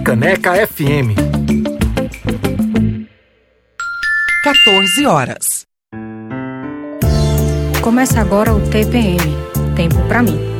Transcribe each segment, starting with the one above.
Freicaneca FM. 14 horas. Começa agora o TPM Tempo para mim.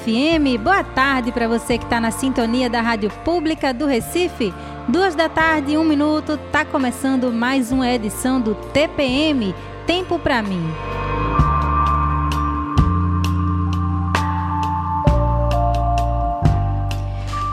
FM. Boa tarde para você que está na sintonia da Rádio Pública do Recife. Duas da tarde, um minuto, tá começando mais uma edição do TPM Tempo para mim.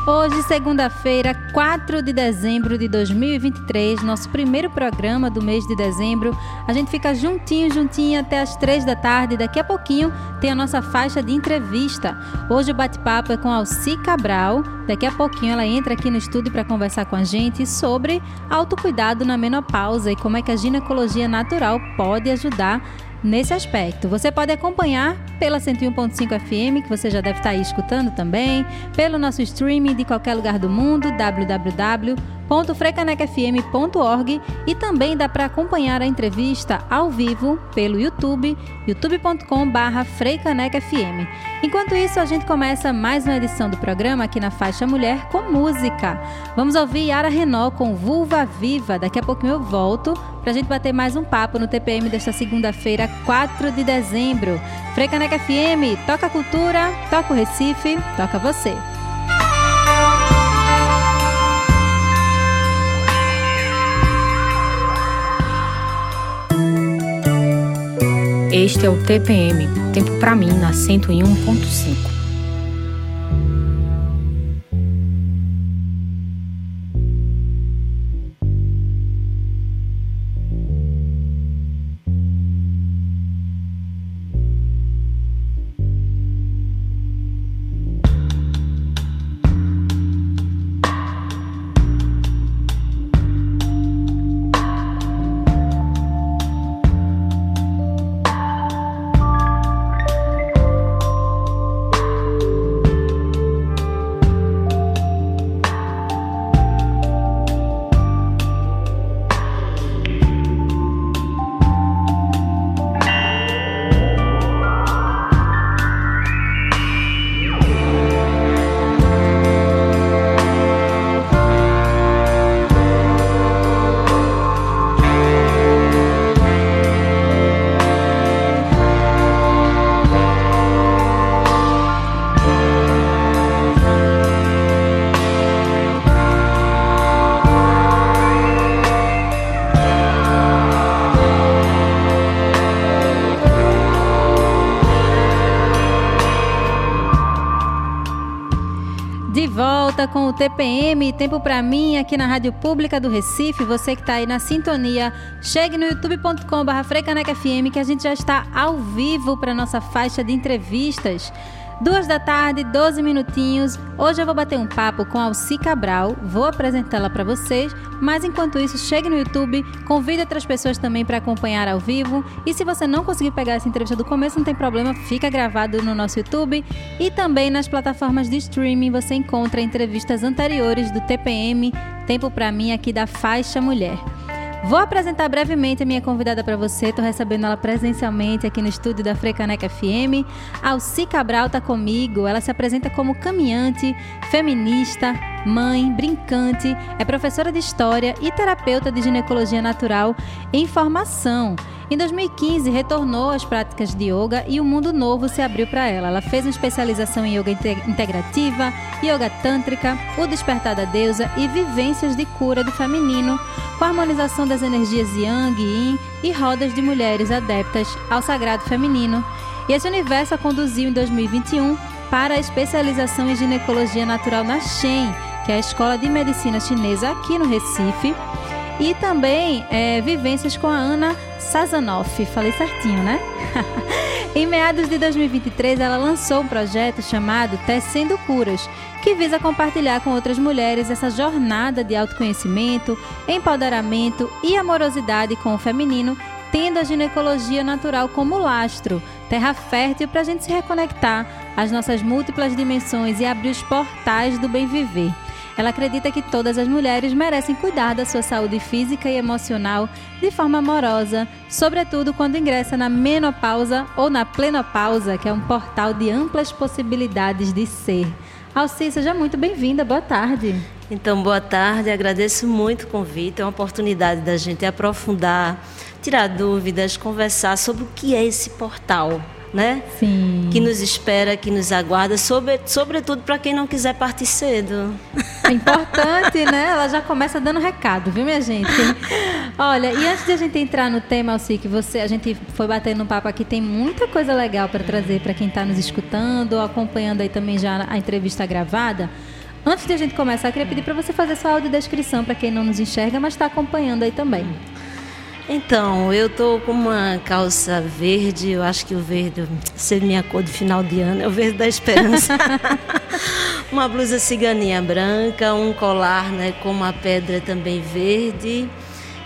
Hoje, segunda-feira, 4 de dezembro de 2023, nosso primeiro programa do mês de dezembro. A gente fica juntinho, juntinho até as 3 da tarde. Daqui a pouquinho tem a nossa faixa de entrevista. Hoje o bate-papo é com Alci Cabral. Daqui a pouquinho ela entra aqui no estúdio para conversar com a gente sobre autocuidado na menopausa e como é que a ginecologia natural pode ajudar nesse aspecto. Você pode acompanhar pela 101.5 FM, que você já deve estar aí escutando também, pelo nosso streaming de qualquer lugar do mundo, www www.frecanecfm.org e também dá para acompanhar a entrevista ao vivo pelo YouTube, youtube.com/freicanecfm. Enquanto isso, a gente começa mais uma edição do programa aqui na faixa Mulher com música. Vamos ouvir Yara Renault com Vulva Viva. Daqui a pouquinho eu volto para a gente bater mais um papo no TPM desta segunda-feira, 4 de dezembro. Freicaneca FM, toca cultura, toca o Recife, toca você. Este é o TPM, tempo para mim na 101.5. com o TPM, Tempo para mim, aqui na Rádio Pública do Recife. Você que está aí na sintonia, chegue no youtube.com.br FM que a gente já está ao vivo para nossa faixa de entrevistas. Duas da tarde, 12 minutinhos. Hoje eu vou bater um papo com Alci Cabral, vou apresentá-la para vocês, mas enquanto isso, chegue no YouTube, convide outras pessoas também para acompanhar ao vivo. E se você não conseguir pegar essa entrevista do começo, não tem problema, fica gravado no nosso YouTube e também nas plataformas de streaming você encontra entrevistas anteriores do TPM, Tempo para mim aqui da Faixa Mulher. Vou apresentar brevemente a minha convidada para você. Estou recebendo ela presencialmente aqui no estúdio da Frecaneca FM. Alci Cabral está comigo. Ela se apresenta como caminhante, feminista, mãe, brincante, é professora de história e terapeuta de ginecologia natural em formação. Em 2015, retornou às práticas de yoga e um mundo novo se abriu para ela. Ela fez uma especialização em yoga integrativa, yoga tântrica, o despertar da deusa e vivências de cura do feminino, com harmonização das energias yang e yin e rodas de mulheres adeptas ao sagrado feminino. E esse universo a conduziu em 2021 para a especialização em ginecologia natural na Shen, que é a Escola de Medicina Chinesa aqui no Recife e também é, vivências com a Ana Sazanoff. Falei certinho, né? em meados de 2023, ela lançou um projeto chamado Tecendo Curas, que visa compartilhar com outras mulheres essa jornada de autoconhecimento, empoderamento e amorosidade com o feminino, tendo a ginecologia natural como lastro, terra fértil para a gente se reconectar às nossas múltiplas dimensões e abrir os portais do bem viver. Ela acredita que todas as mulheres merecem cuidar da sua saúde física e emocional de forma amorosa, sobretudo quando ingressa na menopausa ou na plenopausa, que é um portal de amplas possibilidades de ser. Alci, seja muito bem-vinda. Boa tarde. Então, boa tarde. Agradeço muito o convite. É uma oportunidade da gente aprofundar, tirar dúvidas, conversar sobre o que é esse portal né? Sim. Que nos espera, que nos aguarda, sobre, sobretudo para quem não quiser partir cedo. É importante, né? Ela já começa dando recado, viu, minha gente? Olha, e antes de a gente entrar no tema, Alci, que você, a gente foi batendo um papo aqui, tem muita coisa legal para trazer para quem está nos escutando, acompanhando aí também já a entrevista gravada. Antes de a gente começar, eu queria pedir para você fazer sua audiodescrição para quem não nos enxerga, mas está acompanhando aí também. Então, eu tô com uma calça verde, eu acho que o verde, ser minha cor de final de ano, é o verde da esperança. uma blusa ciganinha branca, um colar, né, com uma pedra também verde.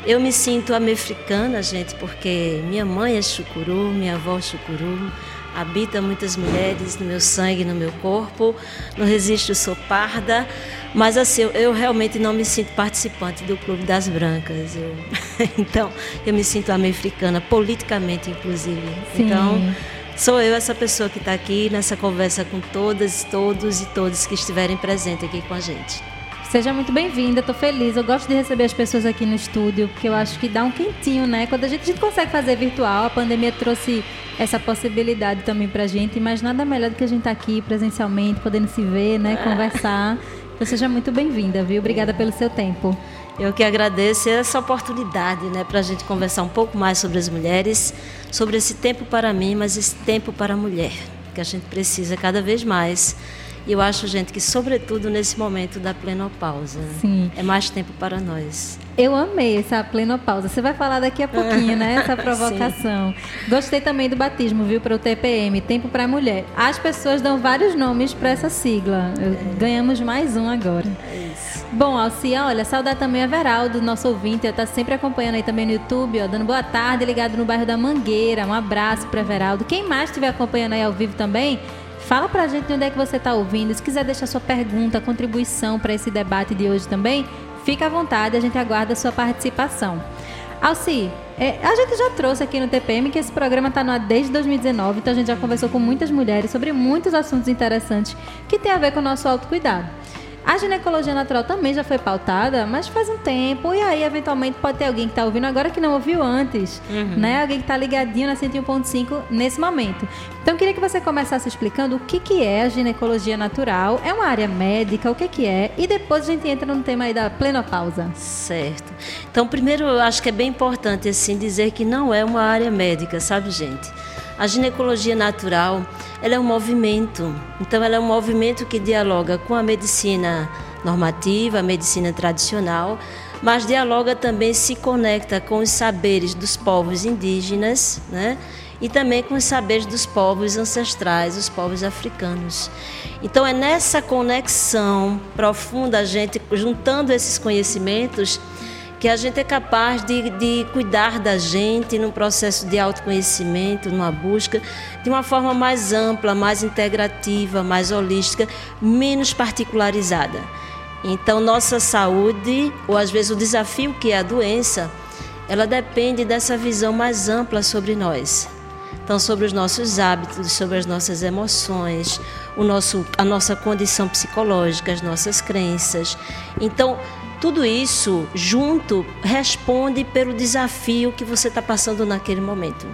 Eu me sinto americana, gente, porque minha mãe é chucuru, minha avó é chucuru habita muitas mulheres no meu sangue, no meu corpo. No registro sou parda, mas assim, eu, eu realmente não me sinto participante do Clube das Brancas. Eu, então, eu me sinto americana, politicamente, inclusive. Sim. Então, sou eu essa pessoa que está aqui nessa conversa com todas, todos e todos que estiverem presentes aqui com a gente. Seja muito bem-vinda, estou feliz. Eu gosto de receber as pessoas aqui no estúdio, porque eu acho que dá um quentinho, né? Quando a gente, a gente consegue fazer virtual, a pandemia trouxe essa possibilidade também pra gente, mas nada melhor do que a gente estar tá aqui presencialmente, podendo se ver, né? Conversar. Então seja muito bem-vinda, viu? Obrigada pelo seu tempo. Eu que agradeço essa oportunidade, né, para a gente conversar um pouco mais sobre as mulheres, sobre esse tempo para mim, mas esse tempo para a mulher, que a gente precisa cada vez mais e eu acho, gente, que sobretudo nesse momento da plenopausa, Sim. é mais tempo para nós. Eu amei essa plenopausa. Você vai falar daqui a pouquinho, né? Essa provocação. Gostei também do batismo, viu, para o TPM, Tempo para a Mulher. As pessoas dão vários nomes para essa sigla. Ganhamos mais um agora. É isso. Bom, Alcia, olha, saudar também a Veraldo, nosso ouvinte, está sempre acompanhando aí também no YouTube, ó, dando boa tarde, ligado no bairro da Mangueira. Um abraço para Veraldo. Quem mais estiver acompanhando aí ao vivo também, Fala pra gente de onde é que você está ouvindo. Se quiser deixar sua pergunta, contribuição para esse debate de hoje também, fica à vontade, a gente aguarda a sua participação. Alci, é, a gente já trouxe aqui no TPM que esse programa está no ar desde 2019, então a gente já conversou com muitas mulheres sobre muitos assuntos interessantes que têm a ver com o nosso autocuidado. A ginecologia natural também já foi pautada, mas faz um tempo. E aí, eventualmente, pode ter alguém que está ouvindo agora que não ouviu antes. Uhum. Né? Alguém que está ligadinho na 101.5 nesse momento. Então, eu queria que você começasse explicando o que, que é a ginecologia natural. É uma área médica? O que, que é? E depois a gente entra no tema aí da plenopausa. Certo. Então, primeiro, eu acho que é bem importante, assim, dizer que não é uma área médica, sabe, gente? A ginecologia natural, ela é um movimento. Então ela é um movimento que dialoga com a medicina normativa, a medicina tradicional, mas dialoga também se conecta com os saberes dos povos indígenas, né? E também com os saberes dos povos ancestrais, os povos africanos. Então é nessa conexão profunda, a gente juntando esses conhecimentos, que a gente é capaz de, de cuidar da gente num processo de autoconhecimento, numa busca de uma forma mais ampla, mais integrativa, mais holística, menos particularizada. Então, nossa saúde, ou às vezes o desafio que é a doença, ela depende dessa visão mais ampla sobre nós. Então, sobre os nossos hábitos, sobre as nossas emoções, o nosso, a nossa condição psicológica, as nossas crenças. Então, tudo isso junto responde pelo desafio que você está passando naquele momento.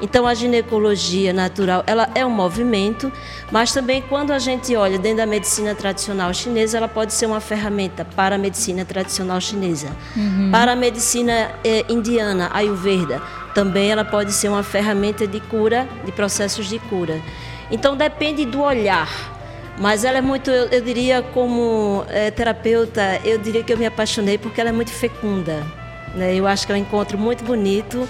Então a ginecologia natural ela é um movimento, mas também quando a gente olha dentro da medicina tradicional chinesa, ela pode ser uma ferramenta para a medicina tradicional chinesa. Uhum. Para a medicina eh, indiana, ayurveda, também ela pode ser uma ferramenta de cura, de processos de cura. Então depende do olhar mas ela é muito, eu, eu diria, como é, terapeuta, eu diria que eu me apaixonei porque ela é muito fecunda. Né? Eu acho que é um encontro muito bonito.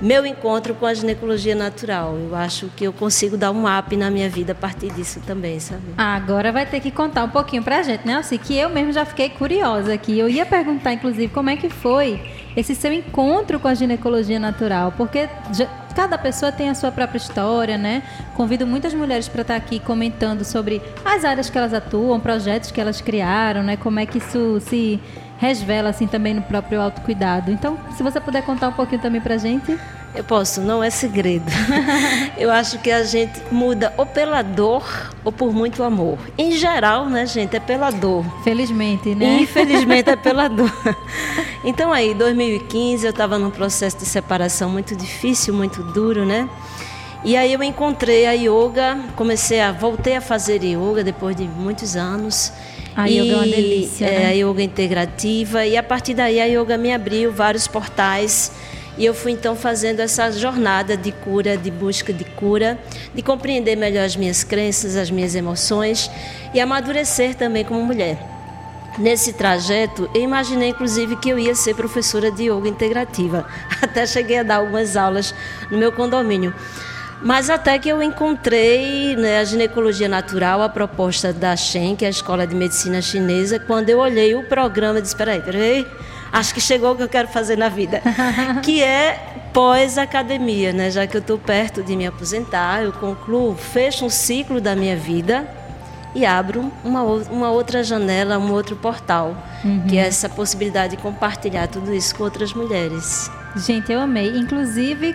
Meu encontro com a ginecologia natural. Eu acho que eu consigo dar um up na minha vida a partir disso também, sabe? Agora vai ter que contar um pouquinho pra gente, né? Assim, que eu mesmo já fiquei curiosa aqui. Eu ia perguntar, inclusive, como é que foi esse seu encontro com a ginecologia natural, porque cada pessoa tem a sua própria história, né? Convido muitas mulheres para estar aqui comentando sobre as áreas que elas atuam, projetos que elas criaram, né? Como é que isso se resvela assim também no próprio autocuidado. Então, se você puder contar um pouquinho também para gente. Eu posso, não é segredo. Eu acho que a gente muda ou pela dor ou por muito amor. Em geral, né, gente, é pela dor. Felizmente, né? Infelizmente é pela dor. Então aí, 2015, eu estava num processo de separação muito difícil, muito duro, né? E aí eu encontrei a yoga, comecei a voltei a fazer yoga depois de muitos anos. A e, yoga é uma delícia. É, né? a yoga integrativa. E a partir daí a yoga me abriu vários portais. E eu fui então fazendo essa jornada de cura, de busca de cura, de compreender melhor as minhas crenças, as minhas emoções e amadurecer também como mulher. Nesse trajeto, eu imaginei inclusive que eu ia ser professora de yoga integrativa. Até cheguei a dar algumas aulas no meu condomínio. Mas até que eu encontrei né, a ginecologia natural, a proposta da Shen, que é a Escola de Medicina Chinesa, quando eu olhei o programa e disse, peraí, peraí, acho que chegou o que eu quero fazer na vida, que é pós-academia, né? Já que eu estou perto de me aposentar, eu concluo, fecho um ciclo da minha vida e abro uma, uma outra janela, um outro portal, uhum. que é essa possibilidade de compartilhar tudo isso com outras mulheres. Gente, eu amei. Inclusive,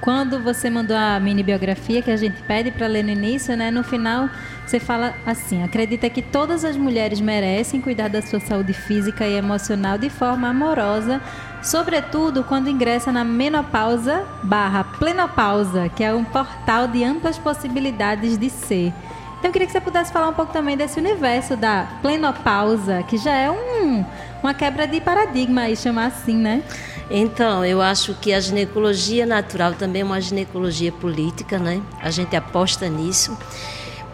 quando você mandou a mini biografia que a gente pede para ler no início, né, no final você fala assim: acredita que todas as mulheres merecem cuidar da sua saúde física e emocional de forma amorosa, sobretudo quando ingressa na menopausa barra plenopausa, que é um portal de amplas possibilidades de ser. Então eu queria que você pudesse falar um pouco também desse universo da plenopausa, que já é um, uma quebra de paradigma aí, chamar assim, né? Então, eu acho que a ginecologia natural também é uma ginecologia política, né? A gente aposta nisso.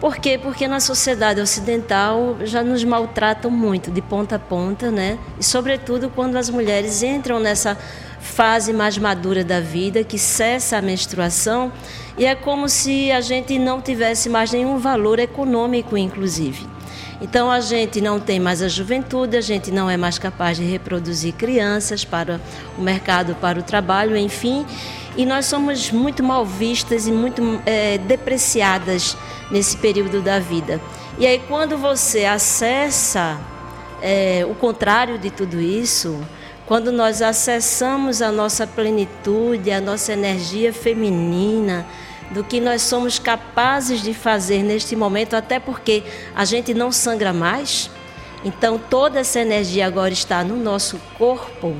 Por quê? Porque na sociedade ocidental já nos maltratam muito, de ponta a ponta, né? E, sobretudo, quando as mulheres entram nessa fase mais madura da vida, que cessa a menstruação, e é como se a gente não tivesse mais nenhum valor econômico, inclusive. Então a gente não tem mais a juventude, a gente não é mais capaz de reproduzir crianças para o mercado, para o trabalho, enfim. E nós somos muito mal vistas e muito é, depreciadas nesse período da vida. E aí quando você acessa é, o contrário de tudo isso, quando nós acessamos a nossa plenitude, a nossa energia feminina, do que nós somos capazes de fazer neste momento, até porque a gente não sangra mais. Então, toda essa energia agora está no nosso corpo,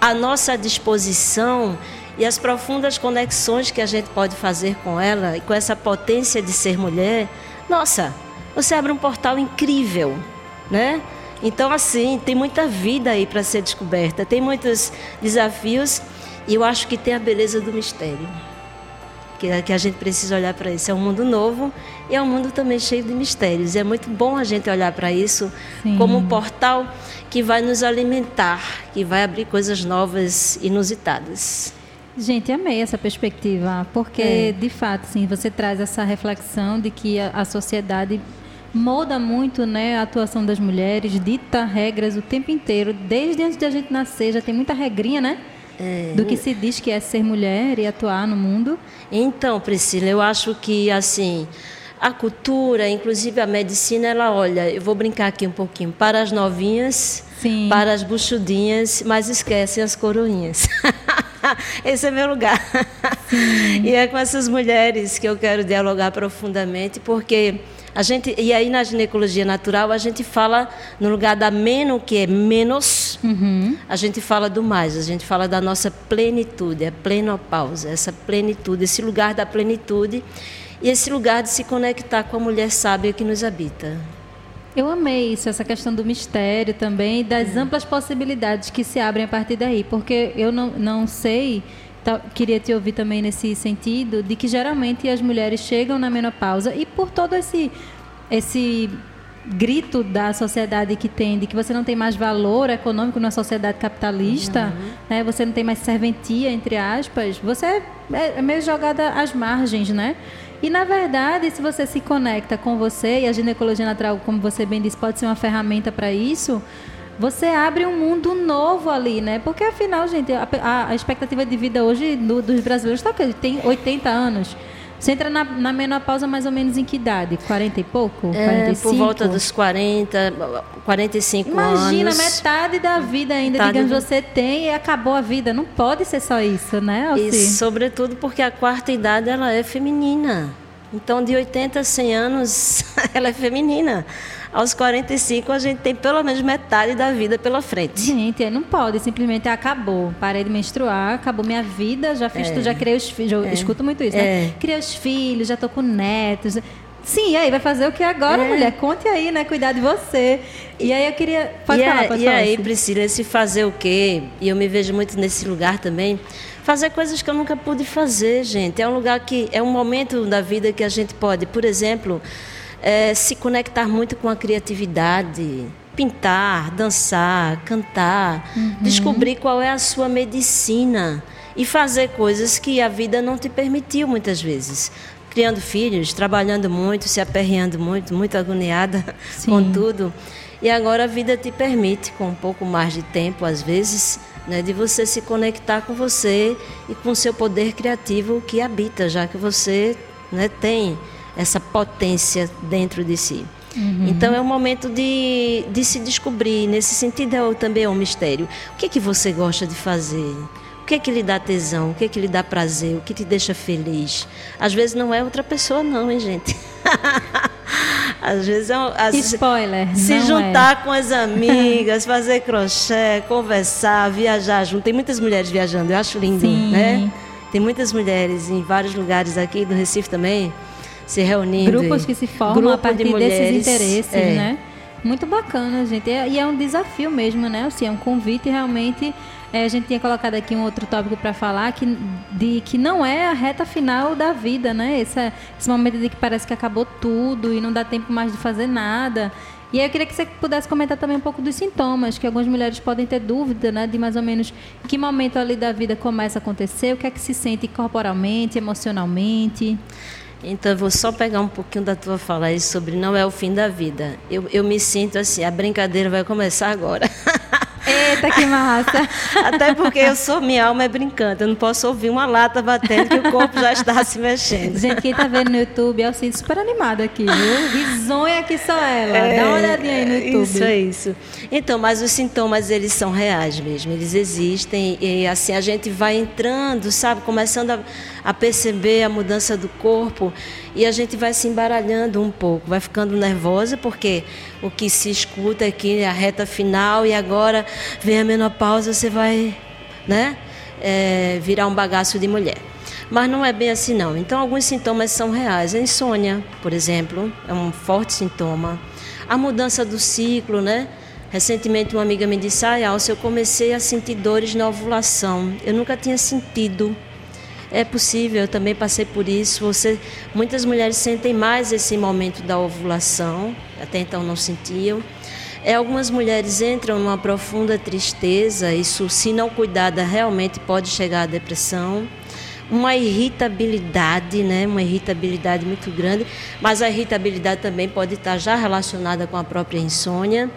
à nossa disposição e as profundas conexões que a gente pode fazer com ela e com essa potência de ser mulher. Nossa, você abre um portal incrível, né? Então, assim, tem muita vida aí para ser descoberta, tem muitos desafios e eu acho que tem a beleza do mistério que, que a gente precisa olhar para isso. É um mundo novo e é um mundo também cheio de mistérios. E é muito bom a gente olhar para isso Sim. como um portal que vai nos alimentar, que vai abrir coisas novas, inusitadas. Gente, amei essa perspectiva, porque é. de fato, sim, você traz essa reflexão de que a, a sociedade molda muito né, a atuação das mulheres, dita regras o tempo inteiro, desde antes de a gente nascer, já tem muita regrinha, né? É, do que se diz que é ser mulher e atuar no mundo? Então, Priscila, eu acho que assim a cultura, inclusive a medicina, ela olha, eu vou brincar aqui um pouquinho, para as novinhas, Sim. para as buchudinhas, mas esquecem as coroinhas. Esse é meu lugar. e é com essas mulheres que eu quero dialogar profundamente, porque a gente, e aí na ginecologia natural a gente fala no lugar da menos, que é menos, uhum. a gente fala do mais, a gente fala da nossa plenitude, a plenopausa, essa plenitude, esse lugar da plenitude e esse lugar de se conectar com a mulher sábia que nos habita. Eu amei isso, essa questão do mistério também, das é. amplas possibilidades que se abrem a partir daí, porque eu não, não sei Tá, queria te ouvir também nesse sentido de que geralmente as mulheres chegam na menopausa e por todo esse esse grito da sociedade que tem de que você não tem mais valor econômico na sociedade capitalista, uhum. né? Você não tem mais serventia entre aspas. Você é, é meio jogada às margens, né? E na verdade, se você se conecta com você e a ginecologia natural, como você bem disse, pode ser uma ferramenta para isso você abre um mundo novo ali, né? Porque afinal, gente, a, a expectativa de vida hoje do, dos brasileiros está que tem 80 anos. Você entra na, na, menopausa mais ou menos em que idade? 40 e pouco? É, 45? Por volta dos 40, 45 Imagina, anos. Imagina, metade da vida ainda, metade digamos, do... você tem e acabou a vida. Não pode ser só isso, né, Alci? E sobretudo porque a quarta idade ela é feminina. Então, de 80 a 100 anos, ela é feminina aos 45 a gente tem pelo menos metade da vida pela frente. Gente, não pode, simplesmente acabou. Parei de menstruar, acabou minha vida, já fiz é. tudo, já criei os filhos. Eu é. escuto muito isso, né? é. né? Criei os filhos, já tô com netos. Sim, e aí vai fazer o que agora, é. mulher? Conte aí, né? Cuidar de você. E aí eu queria. Pode e falar, pode e falar. Aí, Priscila, se fazer o quê? E eu me vejo muito nesse lugar também. Fazer coisas que eu nunca pude fazer, gente. É um lugar que. É um momento da vida que a gente pode, por exemplo é, se conectar muito com a criatividade, pintar, dançar, cantar, uhum. descobrir qual é a sua medicina e fazer coisas que a vida não te permitiu muitas vezes. Criando filhos, trabalhando muito, se aperreando muito, muito agoniada Sim. com tudo. E agora a vida te permite, com um pouco mais de tempo, às vezes, né, de você se conectar com você e com o seu poder criativo que habita, já que você né, tem essa potência dentro de si. Uhum. Então é um momento de, de se descobrir. Nesse sentido, é, também é um mistério. O que é que você gosta de fazer? O que é que lhe dá tesão? O que é que lhe dá prazer? O que te deixa feliz? Às vezes não é outra pessoa, não, hein, gente? Às vezes é às Spoiler. Se juntar é. com as amigas, fazer crochê, conversar, viajar junto. Tem muitas mulheres viajando, eu acho lindo, Sim. né? Tem muitas mulheres em vários lugares aqui do Recife também se reunindo. Grupos que se formam a partir de desses interesses, é. né? Muito bacana, gente. E é um desafio mesmo, né? Assim, é um convite realmente. É, a gente tinha colocado aqui um outro tópico para falar que, de que não é a reta final da vida, né? Esse, esse momento de que parece que acabou tudo e não dá tempo mais de fazer nada. E aí eu queria que você pudesse comentar também um pouco dos sintomas, que algumas mulheres podem ter dúvida, né, de mais ou menos que momento ali da vida começa a acontecer, o que é que se sente corporalmente, emocionalmente. Então, eu vou só pegar um pouquinho da tua fala aí sobre não é o fim da vida. Eu, eu me sinto assim, a brincadeira vai começar agora. Eita, que massa! Até porque eu sou, minha alma é brincante, eu não posso ouvir uma lata batendo que o corpo já está se mexendo. Gente, quem está vendo no YouTube, é assim, super animada aqui, viu? Risonha que só ela. É, Dá uma olhadinha aí no YouTube. Isso, é isso. Então, mas os sintomas, eles são reais mesmo, eles existem e assim a gente vai entrando, sabe, começando a, a perceber a mudança do corpo e a gente vai se embaralhando um pouco, vai ficando nervosa, porque o que se escuta aqui é a reta final e agora vem a menopausa, você vai né, é, virar um bagaço de mulher. Mas não é bem assim não. Então alguns sintomas são reais. A insônia, por exemplo, é um forte sintoma. A mudança do ciclo, né? Recentemente uma amiga me disse, ah, Alce, eu comecei a sentir dores na ovulação. Eu nunca tinha sentido. É possível, eu também passei por isso. Você, muitas mulheres sentem mais esse momento da ovulação, até então não sentiam. É, algumas mulheres entram numa profunda tristeza, isso, se não cuidada, realmente pode chegar à depressão. Uma irritabilidade, né? uma irritabilidade muito grande, mas a irritabilidade também pode estar já relacionada com a própria insônia.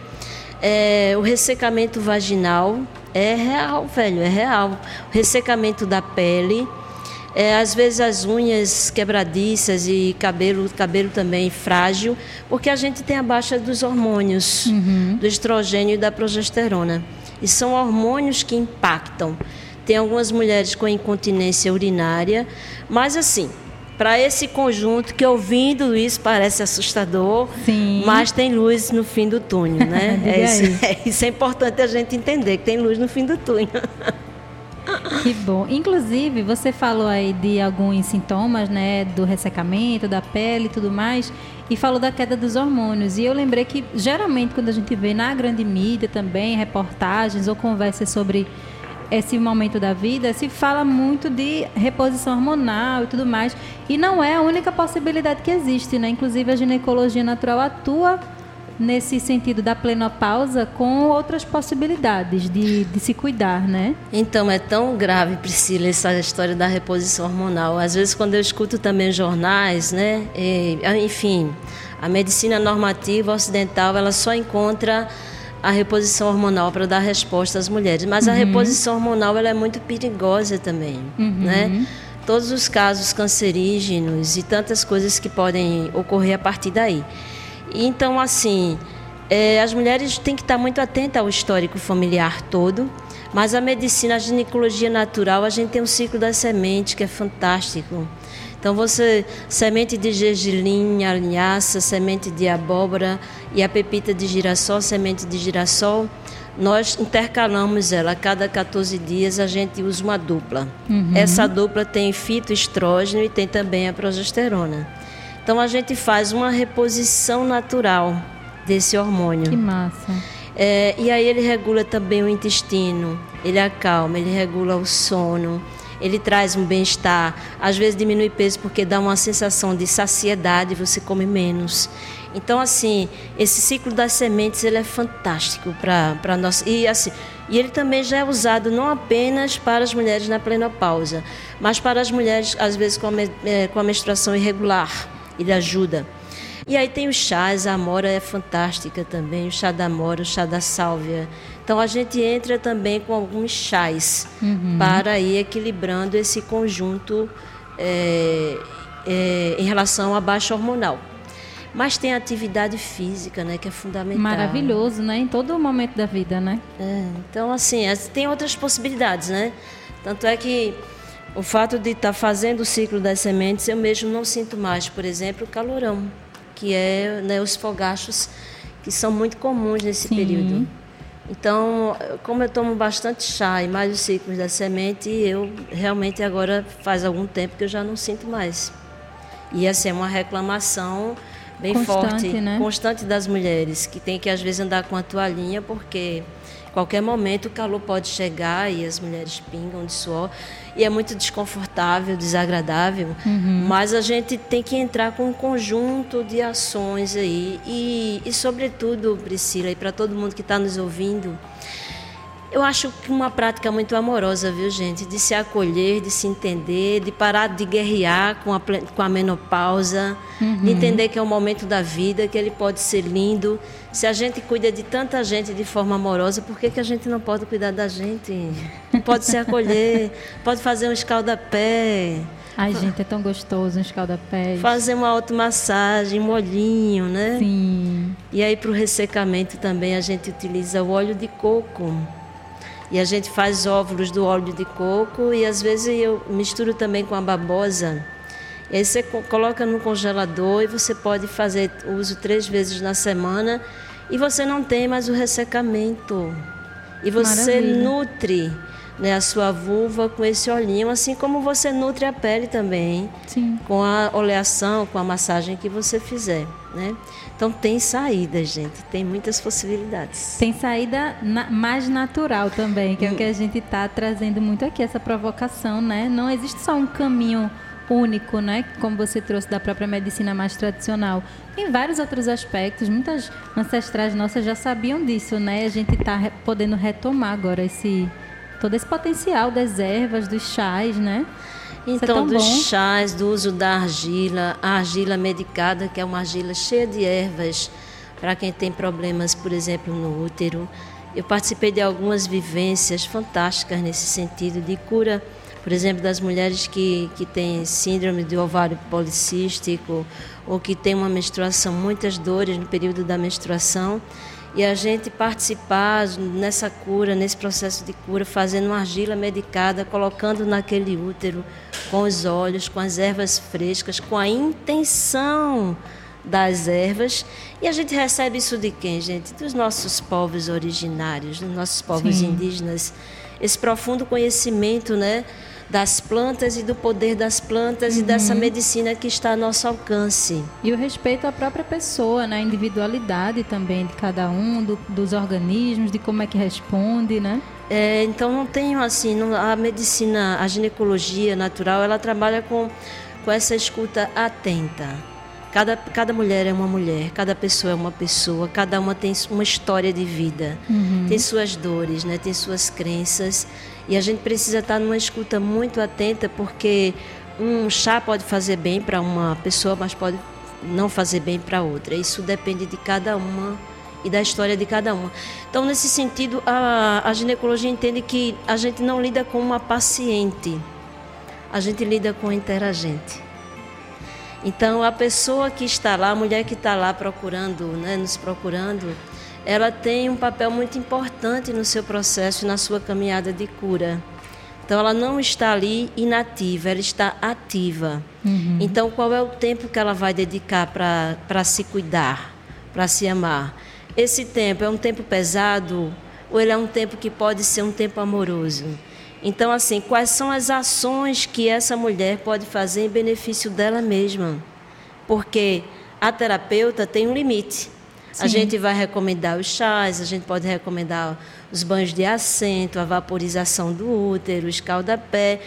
É, o ressecamento vaginal é real, velho, é real. O ressecamento da pele, é, às vezes as unhas quebradiças e cabelo, cabelo também frágil, porque a gente tem a baixa dos hormônios, uhum. do estrogênio e da progesterona. E são hormônios que impactam tem algumas mulheres com incontinência urinária, mas assim, para esse conjunto que ouvindo isso parece assustador, Sim. mas tem luz no fim do túnel, né? É, isso, é, isso é importante a gente entender que tem luz no fim do túnel. Que bom. Inclusive, você falou aí de alguns sintomas, né, do ressecamento, da pele e tudo mais, e falou da queda dos hormônios. E eu lembrei que geralmente quando a gente vê na grande mídia também reportagens ou conversas sobre esse momento da vida, se fala muito de reposição hormonal e tudo mais. E não é a única possibilidade que existe, né? Inclusive a ginecologia natural atua nesse sentido da plenopausa com outras possibilidades de, de se cuidar, né? Então, é tão grave, Priscila, essa história da reposição hormonal. Às vezes, quando eu escuto também jornais, né? e, enfim, a medicina normativa ocidental, ela só encontra a reposição hormonal para dar resposta às mulheres. Mas a reposição hormonal, ela é muito perigosa também, né? Todos os casos cancerígenos e tantas coisas que podem ocorrer a partir daí. Então, assim, é, as mulheres têm que estar muito atentas ao histórico familiar todo, mas a medicina, a ginecologia natural, a gente tem um ciclo das sementes que é fantástico. Então, você, semente de gergelim, linhaça, semente de abóbora e a pepita de girassol, semente de girassol, nós intercalamos ela. A cada 14 dias a gente usa uma dupla. Essa dupla tem fitoestrógeno e tem também a progesterona. Então a gente faz uma reposição natural desse hormônio. Que massa. É, e aí ele regula também o intestino, ele acalma, ele regula o sono, ele traz um bem-estar. Às vezes diminui peso porque dá uma sensação de saciedade, você come menos. Então, assim, esse ciclo das sementes ele é fantástico para nós. E, assim, e ele também já é usado não apenas para as mulheres na plenopausa, mas para as mulheres, às vezes, com a, eh, com a menstruação irregular. Ele ajuda. E aí tem os chás, a amora é fantástica também, o chá da amora, o chá da sálvia. Então a gente entra também com alguns chás para ir equilibrando esse conjunto é, é, em relação à baixa hormonal. Mas tem a atividade física, né, que é fundamental. Maravilhoso, né? Em todo momento da vida, né? É, então, assim, as- tem outras possibilidades, né? Tanto é que o fato de estar fazendo o ciclo das sementes, eu mesmo não sinto mais, por exemplo, o calorão, que é né, os fogachos que são muito comuns nesse Sim. período. Então, como eu tomo bastante chá e mais os ciclos da semente, eu realmente agora faz algum tempo que eu já não sinto mais. E assim, é uma reclamação bem Constante, forte, né? constante das mulheres, que tem que às vezes andar com a toalhinha, porque qualquer momento o calor pode chegar e as mulheres pingam de suor. E é muito desconfortável, desagradável, mas a gente tem que entrar com um conjunto de ações aí. E, e sobretudo, Priscila, e para todo mundo que está nos ouvindo, eu acho que uma prática muito amorosa, viu, gente? De se acolher, de se entender, de parar de guerrear com a, com a menopausa, de entender que é um momento da vida, que ele pode ser lindo. Se a gente cuida de tanta gente de forma amorosa, por que, que a gente não pode cuidar da gente? Pode se acolher, pode fazer um escaldapé, Ai, gente, é tão gostoso um escaldapés. fazer uma automassagem, um molhinho, né? Sim. E aí para o ressecamento também a gente utiliza o óleo de coco. E a gente faz óvulos do óleo de coco e às vezes eu misturo também com a babosa. E aí você co- coloca no congelador e você pode fazer uso três vezes na semana e você não tem mais o ressecamento. E você Maravilha. nutre né, a sua vulva com esse olhinho, assim como você nutre a pele também Sim. com a oleação, com a massagem que você fizer, né? Então tem saída, gente, tem muitas possibilidades. Tem saída na- mais natural também, que é o que a gente está trazendo muito aqui, essa provocação, né? Não existe só um caminho único, né? Como você trouxe da própria medicina mais tradicional. Tem vários outros aspectos. Muitas ancestrais nossas já sabiam disso, né? A gente está podendo retomar agora esse todo esse potencial das ervas, dos chás, né? É Então, tão dos bom. chás, do uso da argila, a argila medicada, que é uma argila cheia de ervas, para quem tem problemas, por exemplo, no útero. Eu participei de algumas vivências fantásticas nesse sentido, de cura, por exemplo, das mulheres que, que têm síndrome de ovário policístico ou que têm uma menstruação, muitas dores no período da menstruação. E a gente participar nessa cura, nesse processo de cura, fazendo uma argila medicada, colocando naquele útero com os olhos, com as ervas frescas, com a intenção das ervas. E a gente recebe isso de quem, gente? Dos nossos povos originários, dos nossos povos Sim. indígenas. Esse profundo conhecimento, né? Das plantas e do poder das plantas uhum. e dessa uhum. medicina que está a nosso alcance. E o respeito à própria pessoa, né? a individualidade também de cada um, do, dos organismos, de como é que responde, né? É, então não tenho assim, não, a medicina, a ginecologia natural, ela trabalha com, com essa escuta atenta. Cada, cada mulher é uma mulher, cada pessoa é uma pessoa, cada uma tem uma história de vida, uhum. tem suas dores, né? tem suas crenças. E a gente precisa estar numa escuta muito atenta, porque um chá pode fazer bem para uma pessoa, mas pode não fazer bem para outra. Isso depende de cada uma e da história de cada uma. Então, nesse sentido, a, a ginecologia entende que a gente não lida com uma paciente, a gente lida com interagente. Então, a pessoa que está lá, a mulher que está lá procurando, né, nos procurando, ela tem um papel muito importante no seu processo e na sua caminhada de cura. Então, ela não está ali inativa, ela está ativa. Uhum. Então, qual é o tempo que ela vai dedicar para se cuidar, para se amar? Esse tempo é um tempo pesado ou ele é um tempo que pode ser um tempo amoroso? Então, assim, quais são as ações que essa mulher pode fazer em benefício dela mesma? Porque a terapeuta tem um limite. Sim. A gente vai recomendar os chás, a gente pode recomendar os banhos de assento, a vaporização do útero, escaldapé.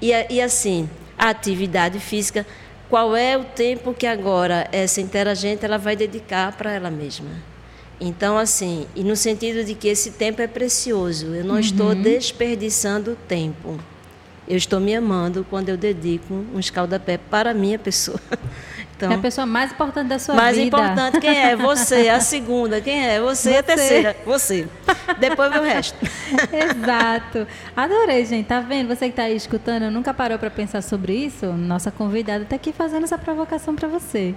E, e assim, a atividade física, qual é o tempo que agora essa interagente ela vai dedicar para ela mesma? Então, assim, e no sentido de que esse tempo é precioso, eu não uhum. estou desperdiçando tempo. Eu estou me amando quando eu dedico um escaldapé para a minha pessoa. Então, é a pessoa mais importante da sua mais vida. Mais importante, quem é? Você. A segunda, quem é? Você. Você. A terceira, você. Depois vem o resto. Exato. Adorei, gente. Tá vendo? Você que está aí escutando, nunca parou para pensar sobre isso? Nossa convidada está aqui fazendo essa provocação para você.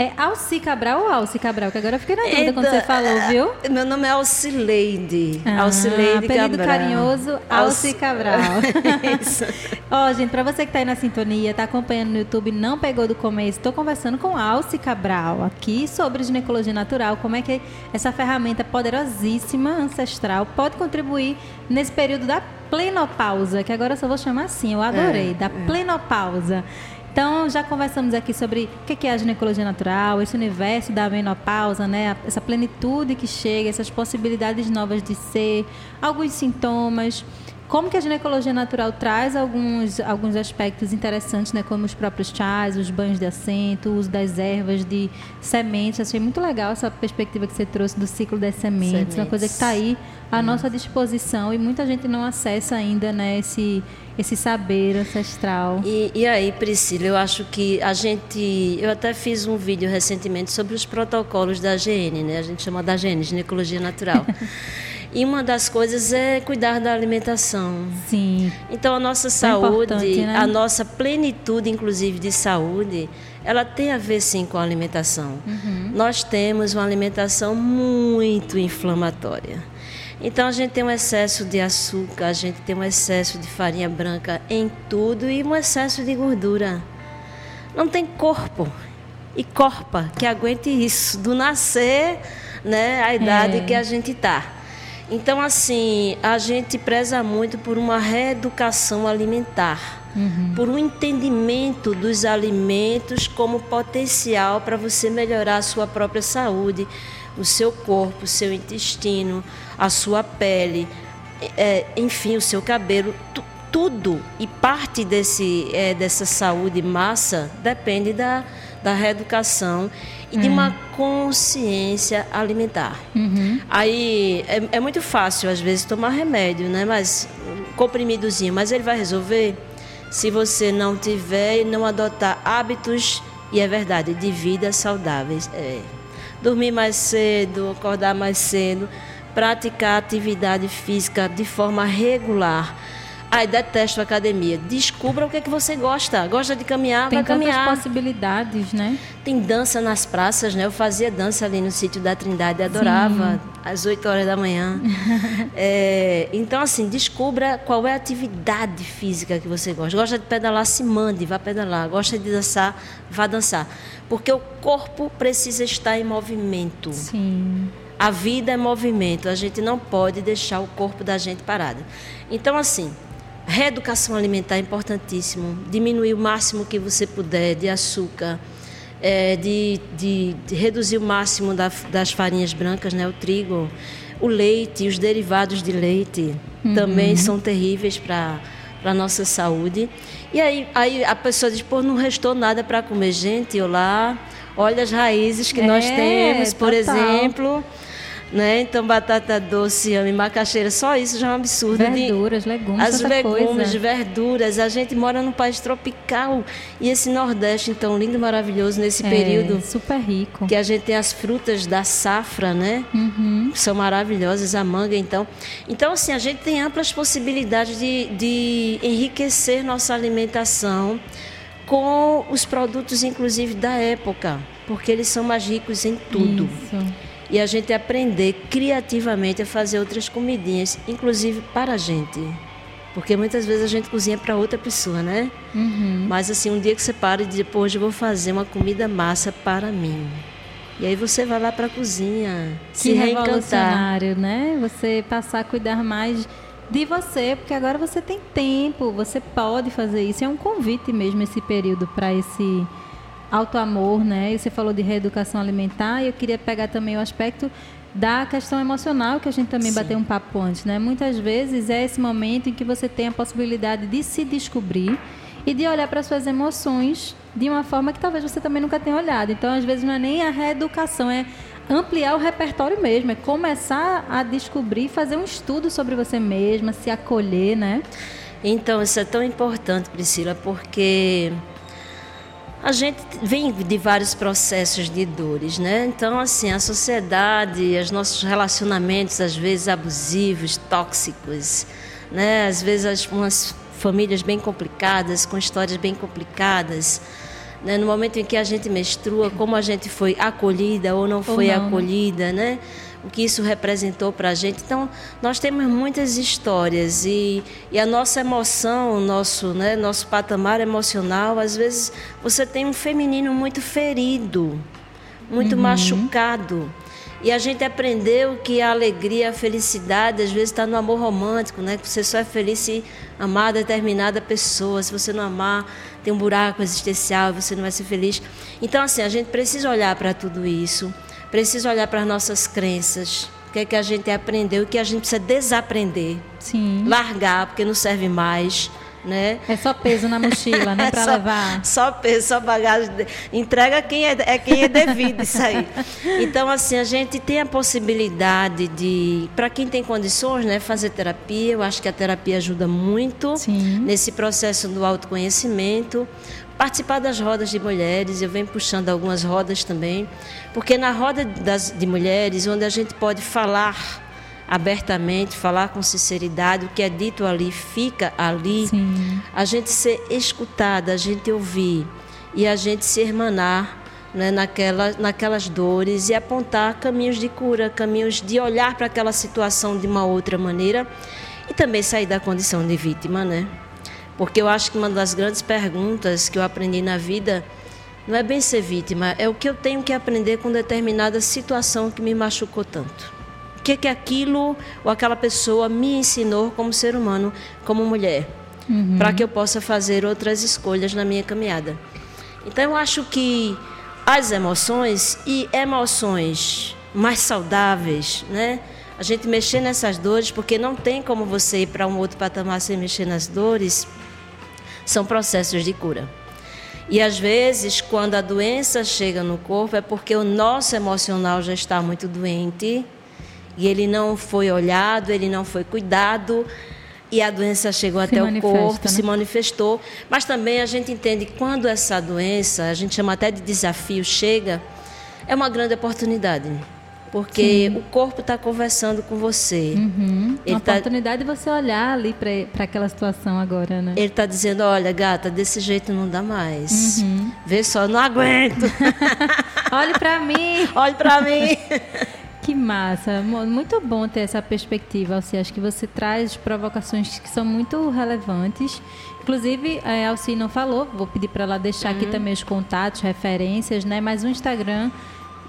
É Alci Cabral ou Alci Cabral? Que agora eu fiquei na dúvida quando você falou, viu? Meu nome é Alcileide. Ah, Alcileide apelido Cabral. carinhoso, Alci Cabral. Isso. Ó, gente, para você que tá aí na sintonia, tá acompanhando no YouTube, não pegou do começo, tô conversando com Alci Cabral aqui sobre ginecologia natural, como é que essa ferramenta poderosíssima, ancestral, pode contribuir nesse período da plenopausa, que agora eu só vou chamar assim, eu adorei, é, da é. plenopausa. Então, já conversamos aqui sobre o que é a ginecologia natural, esse universo da menopausa, né? essa plenitude que chega, essas possibilidades novas de ser, alguns sintomas. Como que a ginecologia natural traz alguns, alguns aspectos interessantes, né? Como os próprios chás, os banhos de assento, o uso das ervas, de sementes. Achei muito legal essa perspectiva que você trouxe do ciclo das sementes. sementes. Uma coisa que está aí à hum. nossa disposição e muita gente não acessa ainda, né? Esse, esse saber ancestral. E, e aí, Priscila, eu acho que a gente... Eu até fiz um vídeo recentemente sobre os protocolos da GN, né? A gente chama da GN, Ginecologia Natural. E uma das coisas é cuidar da alimentação. Sim. Então a nossa saúde, né? a nossa plenitude, inclusive de saúde, ela tem a ver sim com a alimentação. Uhum. Nós temos uma alimentação muito inflamatória. Então a gente tem um excesso de açúcar, a gente tem um excesso de farinha branca em tudo e um excesso de gordura. Não tem corpo e corpa que aguente isso do nascer, né, a idade é. que a gente está. Então, assim, a gente preza muito por uma reeducação alimentar, uhum. por um entendimento dos alimentos como potencial para você melhorar a sua própria saúde, o seu corpo, o seu intestino, a sua pele, é, enfim, o seu cabelo, tudo. E parte desse, é, dessa saúde massa depende da, da reeducação e uhum. de uma consciência alimentar. Uhum. Aí é, é, muito fácil, às vezes, tomar remédio, né? Mas comprimidozinho, mas ele vai resolver se você não tiver e não adotar hábitos, e é verdade, de vida saudáveis. É. Dormir mais cedo, acordar mais cedo, praticar atividade física de forma regular Ai, detesto academia. Descubra o que é que você gosta. Gosta de caminhar, Tem vai caminhar. tantas possibilidades, né? Tem dança nas praças, né? Eu fazia dança ali no sítio da Trindade, adorava, às 8 horas da manhã. É, então, assim, descubra qual é a atividade física que você gosta. Gosta de pedalar, se mande, vá pedalar. Gosta de dançar, vá dançar. Porque o corpo precisa estar em movimento. Sim. A vida é movimento, a gente não pode deixar o corpo da gente parado. Então, assim, reeducação alimentar é importantíssimo. Diminuir o máximo que você puder de açúcar, é, de, de, de reduzir o máximo da- das farinhas brancas, né, o trigo, o leite, os derivados de leite também são terríveis para para nossa saúde. E aí, aí a pessoa diz, pô, não restou nada para comer. Gente, eu lá, olha as raízes que nós É, temos, por total. exemplo. Né? Então, batata doce, ame, macaxeira, só isso já é um absurdo. de- Verduras, legumes, as legumes, coisa. verduras. A gente mora num país tropical e esse Nordeste, então, lindo e maravilhoso nesse É, período super rico. que a gente tem as frutas da safra, né? Uhum. São maravilhosas, a manga, então. Então, assim, a gente tem amplas possibilidades de, de enriquecer nossa alimentação com os produtos, inclusive, da época, porque eles são mais ricos em tudo Isso. E a gente aprender criativamente a fazer outras comidinhas, inclusive para a gente. Porque muitas vezes a gente cozinha para outra pessoa, né? Uhum. Mas assim, um dia que você para e diz, pô, hoje eu vou fazer uma comida massa para mim. E aí você vai lá para a cozinha, se Que reencantar. revolucionário, né? Você passar a cuidar mais de você, porque agora você tem tempo, você pode fazer isso. É um convite mesmo esse período para esse auto-amor, né? E você falou de reeducação alimentar e eu queria pegar também o aspecto da questão emocional que a gente também Sim. bateu um papo antes, né? Muitas vezes é esse momento em que você tem a possibilidade de se descobrir e de olhar para suas emoções de uma forma que talvez você também nunca tenha olhado. Então, às vezes não é nem a reeducação, é ampliar o repertório mesmo, é começar a descobrir, fazer um estudo sobre você mesma, se acolher, né? Então, isso é tão importante, Priscila, porque a gente vem de vários processos de dores, né? Então, assim, a sociedade, os nossos relacionamentos, às vezes abusivos, tóxicos, né? Às vezes as, umas famílias bem complicadas, com histórias bem complicadas. Né? No momento em que a gente menstrua, como a gente foi acolhida ou não foi não, né? acolhida, né? O que isso representou para a gente. Então, nós temos muitas histórias e, e a nossa emoção, o nosso, né, nosso patamar emocional, às vezes você tem um feminino muito ferido, muito machucado. E a gente aprendeu que a alegria, a felicidade, às vezes está no amor romântico, né? Que você só é feliz se amar determinada pessoa. Se você não amar, tem um buraco existencial, você não vai ser feliz. Então, assim, a gente precisa olhar para tudo isso, precisa olhar para as nossas crenças, o que é que a gente aprendeu e o que a gente precisa desaprender, Sim. largar, porque não serve mais, né? É só peso na mochila, né? Para só, levar. Só peso, só bagagem. Entrega quem é, é quem é devido isso aí. Então, assim, a gente tem a possibilidade de, para quem tem condições, né, fazer terapia. Eu acho que a terapia ajuda muito Sim. nesse processo do autoconhecimento. Participar das rodas de mulheres, eu venho puxando algumas rodas também, porque na roda das, de mulheres, onde a gente pode falar abertamente, falar com sinceridade, o que é dito ali fica ali Sim. a gente ser escutada, a gente ouvir e a gente se hermanar né, naquela, naquelas dores e apontar caminhos de cura, caminhos de olhar para aquela situação de uma outra maneira e também sair da condição de vítima, né? Porque eu acho que uma das grandes perguntas que eu aprendi na vida não é bem ser vítima, é o que eu tenho que aprender com determinada situação que me machucou tanto. O que, que aquilo ou aquela pessoa me ensinou como ser humano, como mulher, para que eu possa fazer outras escolhas na minha caminhada. Então eu acho que as emoções e emoções mais saudáveis, né? A gente mexer nessas dores, porque não tem como você ir para um outro patamar sem mexer nas dores, são processos de cura. E às vezes, quando a doença chega no corpo, é porque o nosso emocional já está muito doente e ele não foi olhado, ele não foi cuidado e a doença chegou até manifesta, o corpo, né? se manifestou. Mas também a gente entende que quando essa doença, a gente chama até de desafio, chega, é uma grande oportunidade. Porque Sim. o corpo está conversando com você. Uhum. Ele Uma tá... oportunidade de você olhar ali para aquela situação agora, né? Ele está dizendo, olha, gata, desse jeito não dá mais. Uhum. Vê só, não aguento. Olhe para mim. Olhe para mim. Que massa, muito bom ter essa perspectiva. Alci. Acho que você traz provocações que são muito relevantes. Inclusive, a Alci não falou, vou pedir para ela deixar uhum. aqui também os contatos, referências, né? Mas o Instagram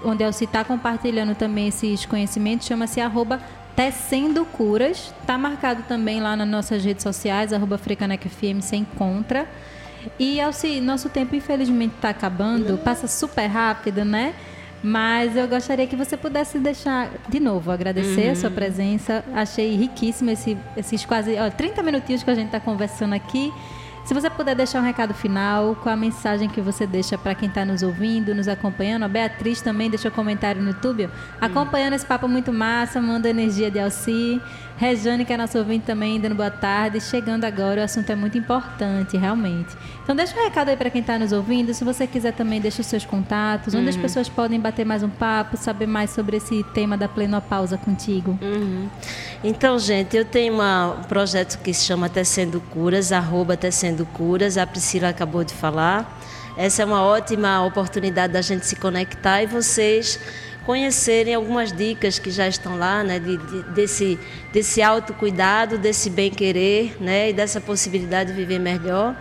onde Elci está compartilhando também esses conhecimentos, chama-se arroba Tecendo Curas. Está marcado também lá nas nossas redes sociais, arroba FM, você encontra. E, Elci, nosso tempo infelizmente está acabando, passa super rápido, né? Mas eu gostaria que você pudesse deixar, de novo, agradecer uhum. a sua uhum. presença. Achei riquíssimo esse, esses quase ó, 30 minutinhos que a gente está conversando aqui. Se você puder deixar um recado final, qual a mensagem que você deixa para quem está nos ouvindo, nos acompanhando? A Beatriz também deixou comentário no YouTube, acompanhando esse papo muito massa, manda energia de Alci. Rejane, que é nosso ouvinte também, dando boa tarde. Chegando agora, o assunto é muito importante, realmente. Então, deixa um recado aí para quem está nos ouvindo. Se você quiser também, deixa os seus contatos, onde uhum. as pessoas podem bater mais um papo, saber mais sobre esse tema da plenopausa contigo. Uhum. Então, gente, eu tenho uma, um projeto que se chama Tecendo Curas, arroba Tecendo Curas. A Priscila acabou de falar. Essa é uma ótima oportunidade da gente se conectar e vocês conhecerem algumas dicas que já estão lá, né, de, de, desse, desse autocuidado, desse bem-querer, né, e dessa possibilidade de viver melhor.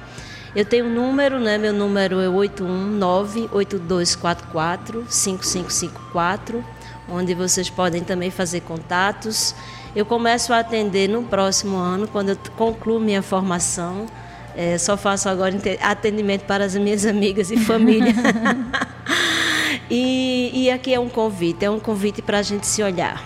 Eu tenho um número, né, meu número é 819-8244-5554, onde vocês podem também fazer contatos. Eu começo a atender no próximo ano, quando eu concluo minha formação. É, só faço agora atendimento para as minhas amigas e família. E, e aqui é um convite, é um convite para a gente se olhar.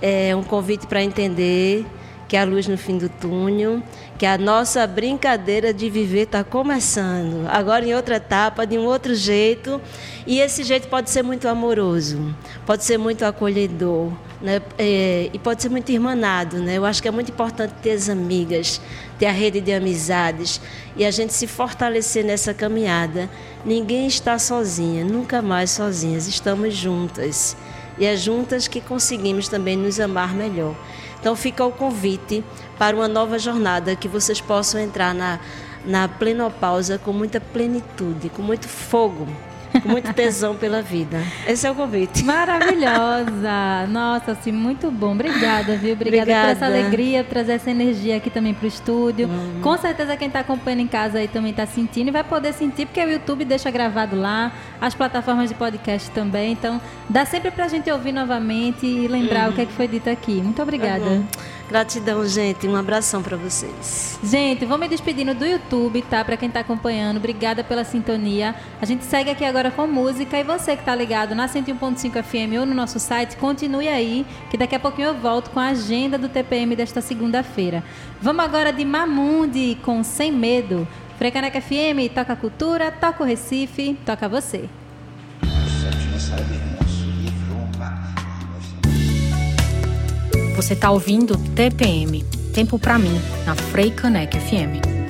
É um convite para entender que a luz no fim do túnel, que a nossa brincadeira de viver está começando, agora em outra etapa, de um outro jeito, e esse jeito pode ser muito amoroso, pode ser muito acolhedor, né? É, e pode ser muito irmanado. Né? Eu acho que é muito importante ter as amigas, ter a rede de amizades e a gente se fortalecer nessa caminhada. Ninguém está sozinha, nunca mais sozinhas, estamos juntas. E é juntas que conseguimos também nos amar melhor. Então fica o convite para uma nova jornada que vocês possam entrar na, na plenopausa com muita plenitude, com muito fogo, com muito tesão pela vida. Esse é o convite. Maravilhosa! Nossa, assim, muito bom. Obrigada, viu? Obrigada, Obrigada. por essa alegria, trazer essa energia aqui também para o estúdio. Uhum. Com certeza quem está acompanhando em casa aí também está sentindo e vai poder sentir, porque o YouTube deixa gravado lá, as plataformas de podcast também. Então, dá sempre para a gente ouvir novamente e lembrar uhum. o que, é que foi dito aqui. Muito obrigada. Uhum. Gratidão, gente. Um abração para vocês. Gente, vou me despedindo do YouTube, tá? Para quem está acompanhando. Obrigada pela sintonia. A gente segue aqui agora com música e você que está ligado na 101.5 FM ou no nosso site, continue aí, que daqui a pouquinho eu volto com a agenda do TPM desta segunda-feira. Vamos agora de Mamundi com Sem Medo. Frecaneca FM, toca cultura, toca o Recife, toca você. Você está ouvindo TPM Tempo para mim, na Frei Caneca FM.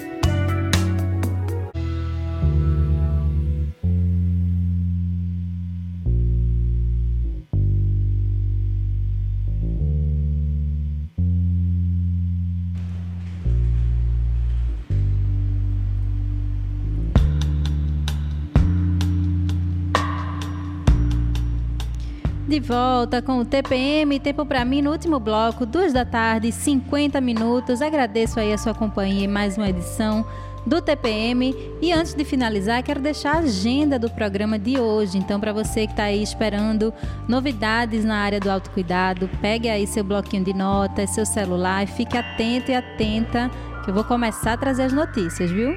Volta com o TPM, tempo para mim no último bloco, duas da tarde, 50 minutos. Agradeço aí a sua companhia em mais uma edição do TPM. E antes de finalizar, quero deixar a agenda do programa de hoje. Então, para você que está aí esperando novidades na área do autocuidado, pegue aí seu bloquinho de notas, seu celular e fique atento e atenta, que eu vou começar a trazer as notícias, viu?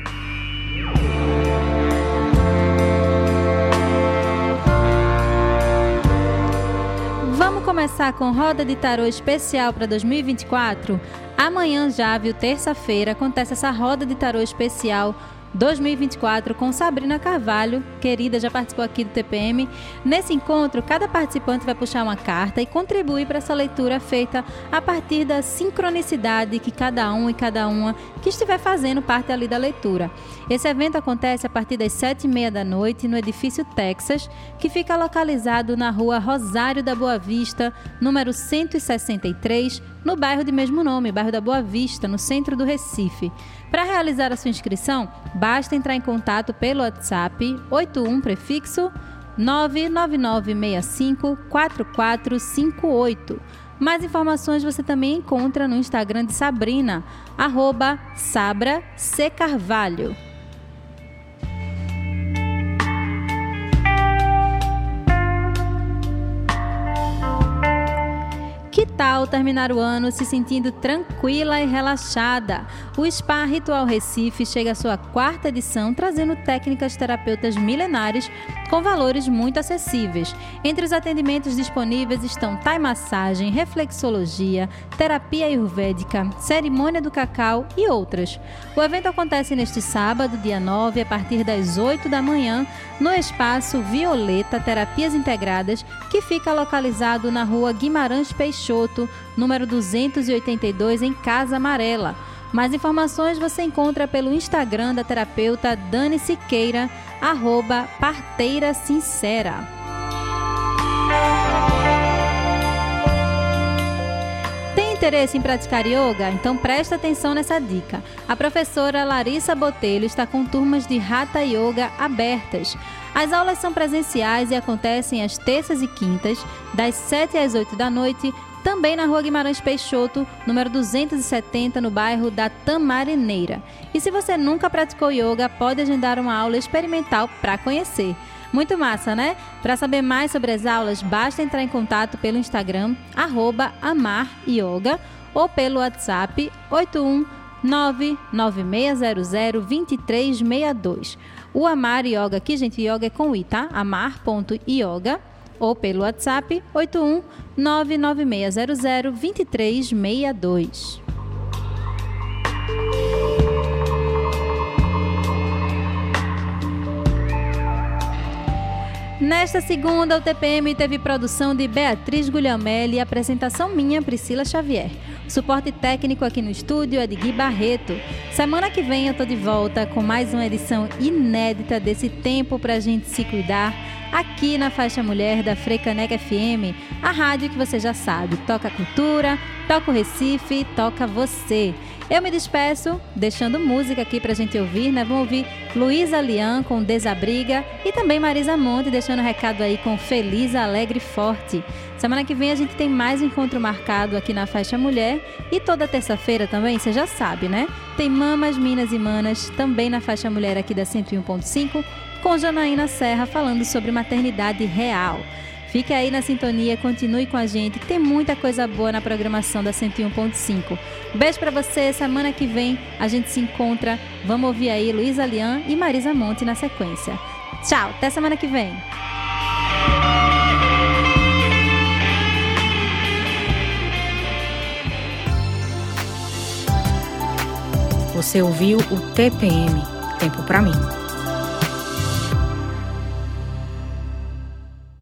Começar com roda de tarô especial para 2024? Amanhã já, viu, terça-feira, acontece essa roda de tarô especial 2024 com Sabrina Carvalho, querida, já participou aqui do TPM. Nesse encontro, cada participante vai puxar uma carta e contribuir para essa leitura feita a partir da sincronicidade que cada um e cada uma que estiver fazendo parte ali da leitura. Esse evento acontece a partir das sete e meia da noite no edifício Texas, que fica localizado na rua Rosário da Boa Vista, número 163, no bairro de mesmo nome, bairro da Boa Vista, no centro do Recife. Para realizar a sua inscrição, basta entrar em contato pelo WhatsApp 81 prefixo 99965 4458. Mais informações você também encontra no Instagram de Sabrina, arroba Sabra C. Carvalho. Que tal terminar o ano se sentindo tranquila e relaxada? O Spa Ritual Recife chega à sua quarta edição trazendo técnicas terapeutas milenares com valores muito acessíveis. Entre os atendimentos disponíveis estão Thai massagem, reflexologia, terapia ayurvédica, cerimônia do cacau e outras. O evento acontece neste sábado, dia 9, a partir das 8 da manhã, no espaço Violeta Terapias Integradas, que fica localizado na rua Guimarães Peixoto, número 282, em Casa Amarela. Mais informações você encontra pelo Instagram da terapeuta Dani Siqueira, arroba parteira sincera. Tem interesse em praticar yoga? Então presta atenção nessa dica. A professora Larissa Botelho está com turmas de Hatha Yoga abertas. As aulas são presenciais e acontecem às terças e quintas, das 7 às 8 da noite, também na rua Guimarães Peixoto, número 270, no bairro da Tamarineira. E se você nunca praticou yoga, pode agendar uma aula experimental para conhecer. Muito massa, né? Para saber mais sobre as aulas, basta entrar em contato pelo Instagram, amaryoga, ou pelo WhatsApp 81996002362. O Amar Yoga aqui, gente, yoga é com i, tá? amar.yoga ou pelo WhatsApp 81 99600 2362. Nesta segunda, o TPM teve produção de Beatriz Guglielmelli e apresentação minha, Priscila Xavier. Suporte técnico aqui no estúdio é de Gui Barreto. Semana que vem eu tô de volta com mais uma edição inédita desse tempo pra gente se cuidar aqui na Faixa Mulher da Frecaneca FM, a rádio que você já sabe, toca cultura, toca o Recife, toca você. Eu me despeço deixando música aqui pra gente ouvir, né? Vamos ouvir Luísa Lian com Desabriga e também Marisa Monte deixando recado aí com Feliz, Alegre e Forte. Semana que vem a gente tem mais um encontro marcado aqui na Faixa Mulher e toda terça-feira também, você já sabe, né? Tem Mamas, Minas e Manas também na Faixa Mulher aqui da 101.5 com Janaína Serra falando sobre maternidade real. Fique aí na sintonia, continue com a gente, tem muita coisa boa na programação da 101.5. Beijo para você, semana que vem a gente se encontra. Vamos ouvir aí Luísa Lian e Marisa Monte na sequência. Tchau, até semana que vem. Você ouviu o TPM Tempo para mim.